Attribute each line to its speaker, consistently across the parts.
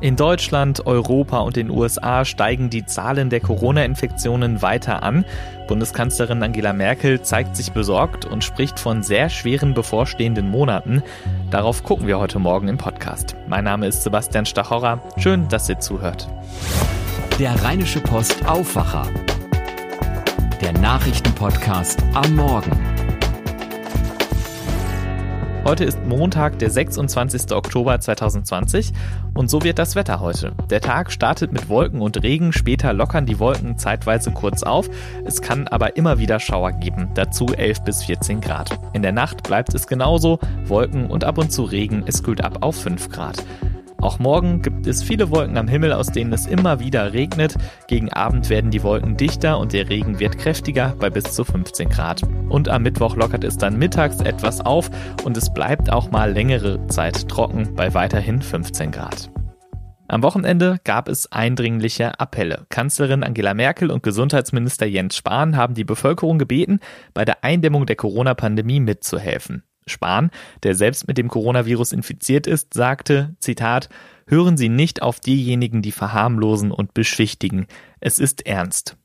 Speaker 1: In Deutschland, Europa und den USA steigen die Zahlen der Corona-Infektionen weiter an. Bundeskanzlerin Angela Merkel zeigt sich besorgt und spricht von sehr schweren bevorstehenden Monaten. Darauf gucken wir heute Morgen im Podcast. Mein Name ist Sebastian Stachorra. Schön, dass ihr zuhört.
Speaker 2: Der Rheinische Post Aufwacher. Der Nachrichtenpodcast am Morgen.
Speaker 1: Heute ist Montag, der 26. Oktober 2020 und so wird das Wetter heute. Der Tag startet mit Wolken und Regen, später lockern die Wolken zeitweise kurz auf. Es kann aber immer wieder Schauer geben, dazu 11 bis 14 Grad. In der Nacht bleibt es genauso, Wolken und ab und zu Regen, es kühlt ab auf 5 Grad. Auch morgen gibt es viele Wolken am Himmel, aus denen es immer wieder regnet. Gegen Abend werden die Wolken dichter und der Regen wird kräftiger bei bis zu 15 Grad. Und am Mittwoch lockert es dann mittags etwas auf und es bleibt auch mal längere Zeit trocken bei weiterhin 15 Grad. Am Wochenende gab es eindringliche Appelle. Kanzlerin Angela Merkel und Gesundheitsminister Jens Spahn haben die Bevölkerung gebeten, bei der Eindämmung der Corona-Pandemie mitzuhelfen. Spahn, der selbst mit dem Coronavirus infiziert ist, sagte, Zitat, Hören Sie nicht auf diejenigen, die verharmlosen und beschwichtigen. Es ist ernst.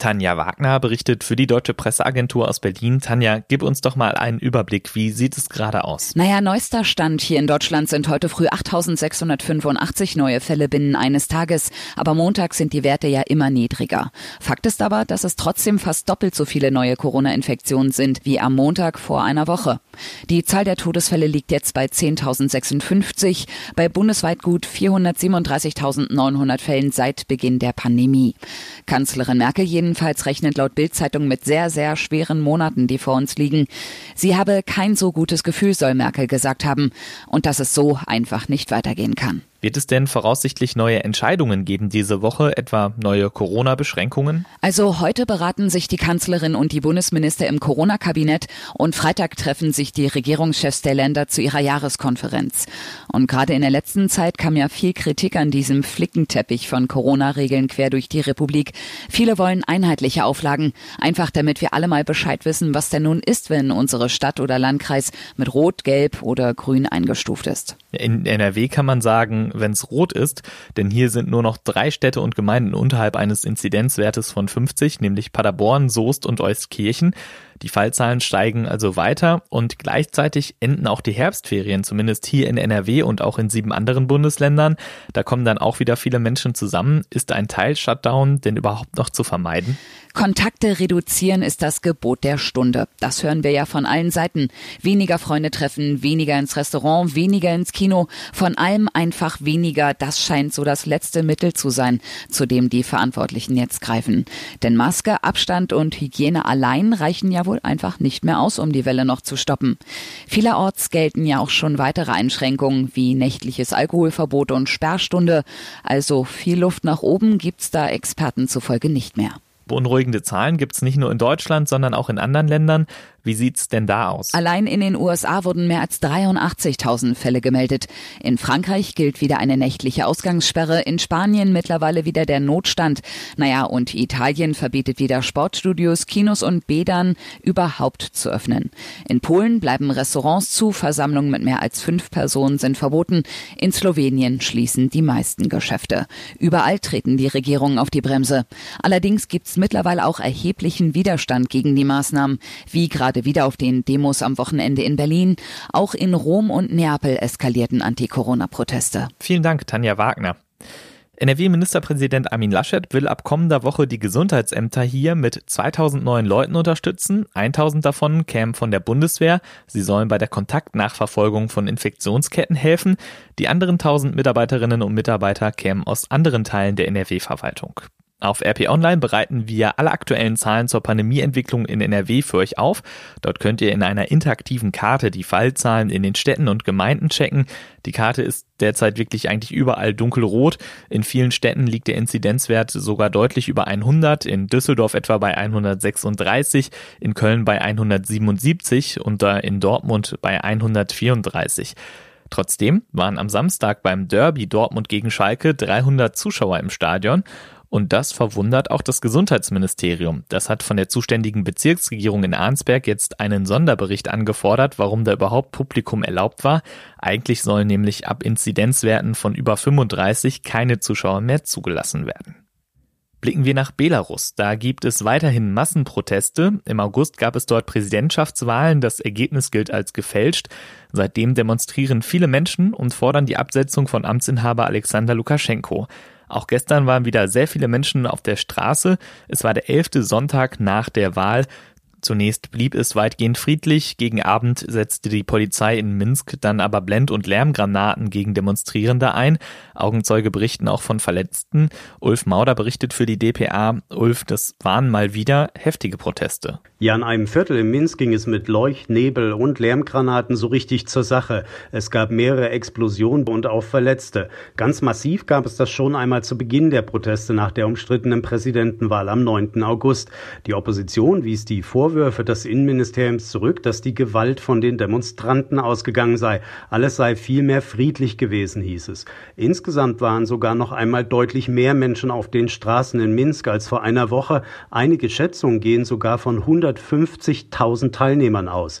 Speaker 1: Tanja Wagner berichtet für die Deutsche Presseagentur aus Berlin. Tanja, gib uns doch mal einen Überblick. Wie sieht es gerade aus?
Speaker 3: Naja, neuester Stand hier in Deutschland sind heute früh 8685 neue Fälle binnen eines Tages. Aber Montag sind die Werte ja immer niedriger. Fakt ist aber, dass es trotzdem fast doppelt so viele neue Corona-Infektionen sind wie am Montag vor einer Woche. Die Zahl der Todesfälle liegt jetzt bei 10.056, bei bundesweit gut 437.900 Fällen seit Beginn der Pandemie. Kanzlerin Merkel jeden jedenfalls rechnet laut Bildzeitung mit sehr, sehr schweren Monaten, die vor uns liegen. Sie habe kein so gutes Gefühl, soll Merkel gesagt haben, und dass es so einfach nicht weitergehen kann.
Speaker 1: Wird es denn voraussichtlich neue Entscheidungen geben diese Woche, etwa neue Corona-Beschränkungen?
Speaker 3: Also heute beraten sich die Kanzlerin und die Bundesminister im Corona-Kabinett und Freitag treffen sich die Regierungschefs der Länder zu ihrer Jahreskonferenz. Und gerade in der letzten Zeit kam ja viel Kritik an diesem Flickenteppich von Corona-Regeln quer durch die Republik. Viele wollen einheitliche Auflagen, einfach damit wir alle mal Bescheid wissen, was denn nun ist, wenn unsere Stadt oder Landkreis mit Rot, Gelb oder Grün eingestuft ist.
Speaker 1: In NRW kann man sagen, wenn es rot ist, denn hier sind nur noch drei Städte und Gemeinden unterhalb eines Inzidenzwertes von 50, nämlich Paderborn, Soest und Euskirchen. Die Fallzahlen steigen also weiter und gleichzeitig enden auch die Herbstferien, zumindest hier in NRW und auch in sieben anderen Bundesländern. Da kommen dann auch wieder viele Menschen zusammen. Ist ein Teil-Shutdown denn überhaupt noch zu vermeiden?
Speaker 3: Kontakte reduzieren ist das Gebot der Stunde. Das hören wir ja von allen Seiten. Weniger Freunde treffen, weniger ins Restaurant, weniger ins Kino. Von allem einfach weniger. Das scheint so das letzte Mittel zu sein, zu dem die Verantwortlichen jetzt greifen. Denn Maske, Abstand und Hygiene allein reichen ja wohl einfach nicht mehr aus, um die Welle noch zu stoppen. Vielerorts gelten ja auch schon weitere Einschränkungen wie nächtliches Alkoholverbot und Sperrstunde. Also viel Luft nach oben gibt's da Experten zufolge nicht mehr.
Speaker 1: Beunruhigende Zahlen gibt es nicht nur in Deutschland, sondern auch in anderen Ländern. Wie sieht's denn da aus?
Speaker 3: Allein in den USA wurden mehr als 83.000 Fälle gemeldet. In Frankreich gilt wieder eine nächtliche Ausgangssperre, in Spanien mittlerweile wieder der Notstand. Naja, und Italien verbietet wieder Sportstudios, Kinos und Bädern überhaupt zu öffnen. In Polen bleiben Restaurants zu, Versammlungen mit mehr als fünf Personen sind verboten. In Slowenien schließen die meisten Geschäfte. Überall treten die Regierungen auf die Bremse. Allerdings gibt's mittlerweile auch erheblichen Widerstand gegen die Maßnahmen, wie gerade wieder auf den Demos am Wochenende in Berlin. Auch in Rom und Neapel eskalierten Anti-Corona-Proteste.
Speaker 1: Vielen Dank, Tanja Wagner. NRW-Ministerpräsident Armin Laschet will ab kommender Woche die Gesundheitsämter hier mit 2000 neuen Leuten unterstützen. 1000 davon kämen von der Bundeswehr. Sie sollen bei der Kontaktnachverfolgung von Infektionsketten helfen. Die anderen 1000 Mitarbeiterinnen und Mitarbeiter kämen aus anderen Teilen der NRW-Verwaltung. Auf RP Online bereiten wir alle aktuellen Zahlen zur Pandemieentwicklung in NRW für euch auf. Dort könnt ihr in einer interaktiven Karte die Fallzahlen in den Städten und Gemeinden checken. Die Karte ist derzeit wirklich eigentlich überall dunkelrot. In vielen Städten liegt der Inzidenzwert sogar deutlich über 100, in Düsseldorf etwa bei 136, in Köln bei 177 und in Dortmund bei 134. Trotzdem waren am Samstag beim Derby Dortmund gegen Schalke 300 Zuschauer im Stadion Und das verwundert auch das Gesundheitsministerium. Das hat von der zuständigen Bezirksregierung in Arnsberg jetzt einen Sonderbericht angefordert, warum da überhaupt Publikum erlaubt war. Eigentlich sollen nämlich ab Inzidenzwerten von über 35 keine Zuschauer mehr zugelassen werden. Blicken wir nach Belarus. Da gibt es weiterhin Massenproteste. Im August gab es dort Präsidentschaftswahlen. Das Ergebnis gilt als gefälscht. Seitdem demonstrieren viele Menschen und fordern die Absetzung von Amtsinhaber Alexander Lukaschenko. Auch gestern waren wieder sehr viele Menschen auf der Straße. Es war der elfte Sonntag nach der Wahl. Zunächst blieb es weitgehend friedlich, gegen Abend setzte die Polizei in Minsk dann aber Blend- und Lärmgranaten gegen Demonstrierende ein. Augenzeuge berichten auch von Verletzten. Ulf Mauder berichtet für die DPA. Ulf, das waren mal wieder heftige Proteste.
Speaker 4: Ja, in einem Viertel in Minsk ging es mit Leucht, Nebel und Lärmgranaten so richtig zur Sache. Es gab mehrere Explosionen und auch Verletzte. Ganz massiv gab es das schon einmal zu Beginn der Proteste nach der umstrittenen Präsidentenwahl am 9. August. Die Opposition wies die Vorwürfe des Innenministeriums zurück, dass die Gewalt von den Demonstranten ausgegangen sei. Alles sei vielmehr friedlich gewesen, hieß es. Insgesamt waren sogar noch einmal deutlich mehr Menschen auf den Straßen in Minsk als vor einer Woche. Einige Schätzungen gehen sogar von 100 150.000 Teilnehmern aus.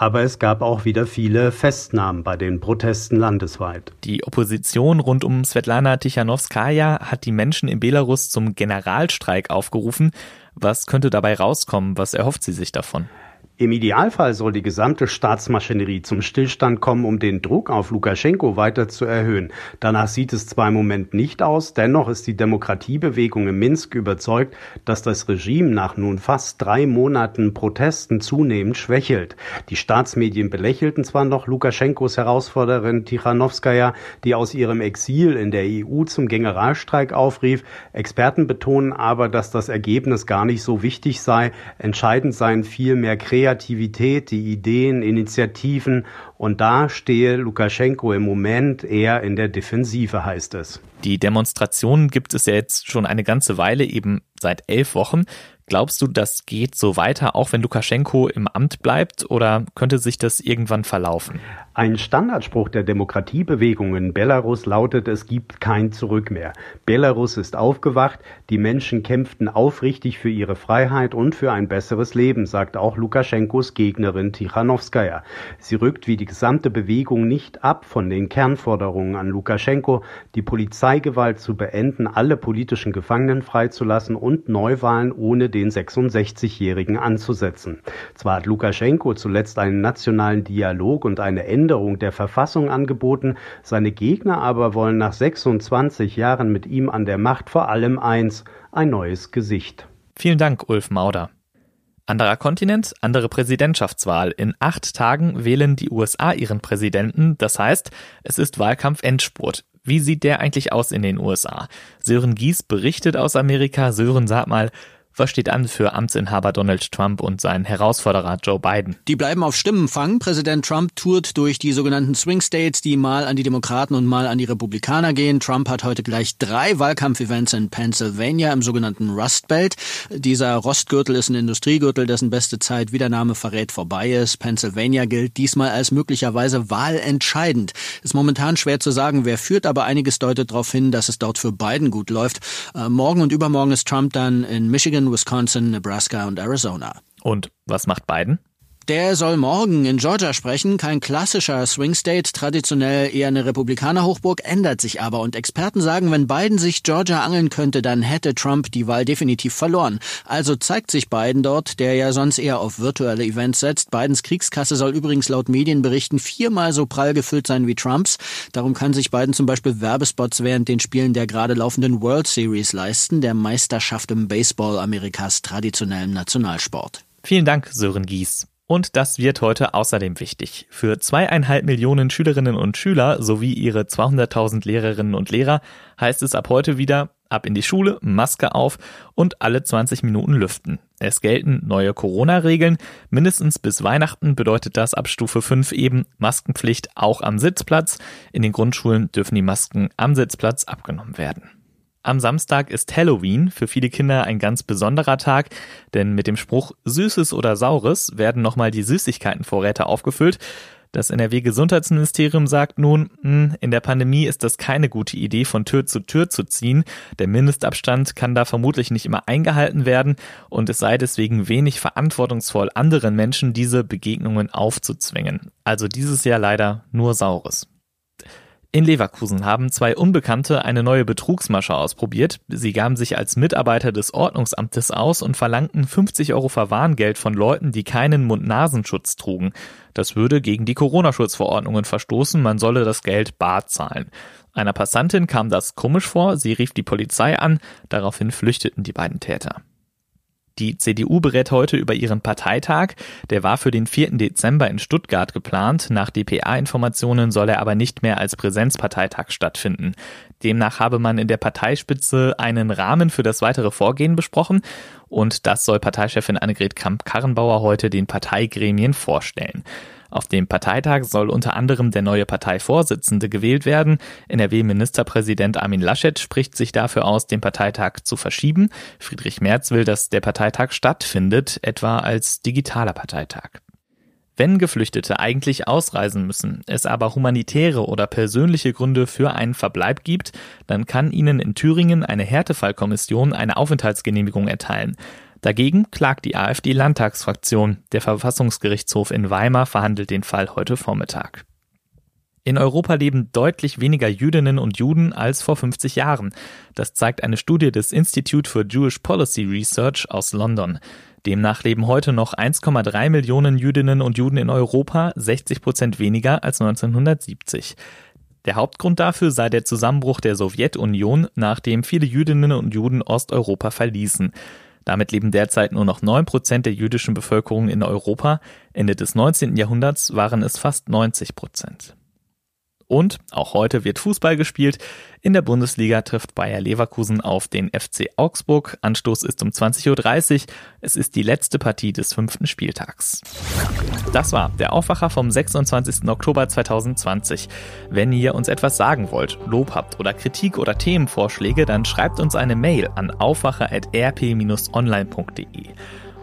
Speaker 4: Aber es gab auch wieder viele Festnahmen bei den Protesten landesweit.
Speaker 1: Die Opposition rund um Svetlana Tichanowskaja hat die Menschen in Belarus zum Generalstreik aufgerufen. Was könnte dabei rauskommen? Was erhofft sie sich davon?
Speaker 4: Im Idealfall soll die gesamte Staatsmaschinerie zum Stillstand kommen, um den Druck auf Lukaschenko weiter zu erhöhen. Danach sieht es zwar im Moment nicht aus, dennoch ist die Demokratiebewegung in Minsk überzeugt, dass das Regime nach nun fast drei Monaten Protesten zunehmend schwächelt. Die Staatsmedien belächelten zwar noch Lukaschenkos Herausforderin Tichanowskaja, die aus ihrem Exil in der EU zum Generalstreik aufrief. Experten betonen aber, dass das Ergebnis gar nicht so wichtig sei. Entscheidend seien vielmehr Kreativität Kreativität, die Ideen, Initiativen. Und da stehe Lukaschenko im Moment eher in der Defensive, heißt es.
Speaker 1: Die Demonstrationen gibt es ja jetzt schon eine ganze Weile, eben seit elf Wochen. Glaubst du, das geht so weiter, auch wenn Lukaschenko im Amt bleibt, oder könnte sich das irgendwann verlaufen?
Speaker 4: Ein Standardspruch der Demokratiebewegung in Belarus lautet, es gibt kein Zurück mehr. Belarus ist aufgewacht, die Menschen kämpften aufrichtig für ihre Freiheit und für ein besseres Leben, sagt auch Lukaschenkos Gegnerin Tichanowskaja. Sie rückt wie die gesamte Bewegung nicht ab von den Kernforderungen an Lukaschenko, die Polizeigewalt zu beenden, alle politischen Gefangenen freizulassen und Neuwahlen ohne den 66-Jährigen anzusetzen. Zwar hat Lukaschenko zuletzt einen nationalen Dialog und eine Änderung der Verfassung angeboten, seine Gegner aber wollen nach 26 Jahren mit ihm an der Macht vor allem eins, ein neues Gesicht.
Speaker 1: Vielen Dank, Ulf Mauder. Anderer Kontinent, andere Präsidentschaftswahl. In acht Tagen wählen die USA ihren Präsidenten. Das heißt, es ist Wahlkampf-Endspurt. Wie sieht der eigentlich aus in den USA? Sören Gies berichtet aus Amerika. Sören, sag mal, was steht an für Amtsinhaber Donald Trump und seinen Herausforderer Joe Biden?
Speaker 5: Die bleiben auf Stimmenfang. Präsident Trump tourt durch die sogenannten Swing States, die mal an die Demokraten und mal an die Republikaner gehen. Trump hat heute gleich drei Wahlkampfevents in Pennsylvania im sogenannten Rust Belt. Dieser Rostgürtel ist ein Industriegürtel, dessen beste Zeit, wie der Name verrät, vorbei ist. Pennsylvania gilt diesmal als möglicherweise wahlentscheidend. Ist momentan schwer zu sagen, wer führt, aber einiges deutet darauf hin, dass es dort für Biden gut läuft. Äh, morgen und übermorgen ist Trump dann in Michigan, Wisconsin, Nebraska und Arizona.
Speaker 1: Und was macht Biden?
Speaker 5: Der soll morgen in Georgia sprechen. Kein klassischer Swing State, traditionell eher eine Republikaner-Hochburg, ändert sich aber. Und Experten sagen, wenn Biden sich Georgia angeln könnte, dann hätte Trump die Wahl definitiv verloren. Also zeigt sich Biden dort, der ja sonst eher auf virtuelle Events setzt. Bidens Kriegskasse soll übrigens laut Medienberichten viermal so prall gefüllt sein wie Trumps. Darum kann sich Biden zum Beispiel Werbespots während den Spielen der gerade laufenden World Series leisten, der Meisterschaft im Baseball Amerikas traditionellem Nationalsport.
Speaker 1: Vielen Dank, Sören Gies. Und das wird heute außerdem wichtig. Für zweieinhalb Millionen Schülerinnen und Schüler sowie ihre 200.000 Lehrerinnen und Lehrer heißt es ab heute wieder ab in die Schule, Maske auf und alle 20 Minuten lüften. Es gelten neue Corona-Regeln. Mindestens bis Weihnachten bedeutet das ab Stufe 5 eben Maskenpflicht auch am Sitzplatz. In den Grundschulen dürfen die Masken am Sitzplatz abgenommen werden. Am Samstag ist Halloween, für viele Kinder ein ganz besonderer Tag, denn mit dem Spruch Süßes oder Saures werden nochmal die Süßigkeitenvorräte aufgefüllt. Das NRW-Gesundheitsministerium sagt nun, hm, in der Pandemie ist das keine gute Idee, von Tür zu Tür zu ziehen. Der Mindestabstand kann da vermutlich nicht immer eingehalten werden und es sei deswegen wenig verantwortungsvoll, anderen Menschen diese Begegnungen aufzuzwingen. Also dieses Jahr leider nur Saures. In Leverkusen haben zwei Unbekannte eine neue Betrugsmasche ausprobiert. Sie gaben sich als Mitarbeiter des Ordnungsamtes aus und verlangten 50 Euro Verwarngeld von Leuten, die keinen Mund-Nasenschutz trugen. Das würde gegen die Corona-Schutzverordnungen verstoßen, man solle das Geld bar zahlen. Einer Passantin kam das komisch vor, sie rief die Polizei an, daraufhin flüchteten die beiden Täter. Die CDU berät heute über ihren Parteitag. Der war für den 4. Dezember in Stuttgart geplant. Nach dpa-Informationen soll er aber nicht mehr als Präsenzparteitag stattfinden. Demnach habe man in der Parteispitze einen Rahmen für das weitere Vorgehen besprochen und das soll Parteichefin Annegret Kramp-Karrenbauer heute den Parteigremien vorstellen. Auf dem Parteitag soll unter anderem der neue Parteivorsitzende gewählt werden. NRW-Ministerpräsident Armin Laschet spricht sich dafür aus, den Parteitag zu verschieben. Friedrich Merz will, dass der Parteitag stattfindet, etwa als digitaler Parteitag. Wenn Geflüchtete eigentlich ausreisen müssen, es aber humanitäre oder persönliche Gründe für einen Verbleib gibt, dann kann ihnen in Thüringen eine Härtefallkommission eine Aufenthaltsgenehmigung erteilen. Dagegen klagt die AfD-Landtagsfraktion. Der Verfassungsgerichtshof in Weimar verhandelt den Fall heute Vormittag. In Europa leben deutlich weniger Jüdinnen und Juden als vor 50 Jahren. Das zeigt eine Studie des Institute for Jewish Policy Research aus London. Demnach leben heute noch 1,3 Millionen Jüdinnen und Juden in Europa, 60 Prozent weniger als 1970. Der Hauptgrund dafür sei der Zusammenbruch der Sowjetunion, nachdem viele Jüdinnen und Juden Osteuropa verließen. Damit leben derzeit nur noch 9 Prozent der jüdischen Bevölkerung in Europa. Ende des 19. Jahrhunderts waren es fast 90 Prozent. Und auch heute wird Fußball gespielt. In der Bundesliga trifft Bayer Leverkusen auf den FC Augsburg. Anstoß ist um 20.30 Uhr. Es ist die letzte Partie des fünften Spieltags. Das war der Aufwacher vom 26. Oktober 2020. Wenn ihr uns etwas sagen wollt, Lob habt oder Kritik oder Themenvorschläge, dann schreibt uns eine Mail an aufwacher.rp-online.de.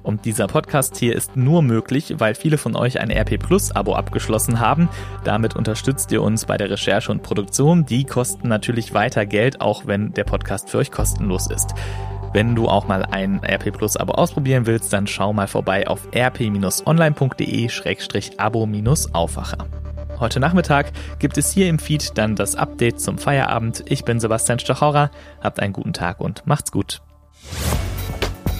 Speaker 1: Und dieser Podcast hier ist nur möglich, weil viele von euch ein RP Plus Abo abgeschlossen haben. Damit unterstützt ihr uns bei der Recherche und Produktion. Die kosten natürlich weiter Geld, auch wenn der Podcast für euch kostenlos ist. Wenn du auch mal ein RP Plus Abo ausprobieren willst, dann schau mal vorbei auf rp-online.de-abo-aufwacher. Heute Nachmittag gibt es hier im Feed dann das Update zum Feierabend. Ich bin Sebastian Stachauer. Habt einen guten Tag und macht's gut.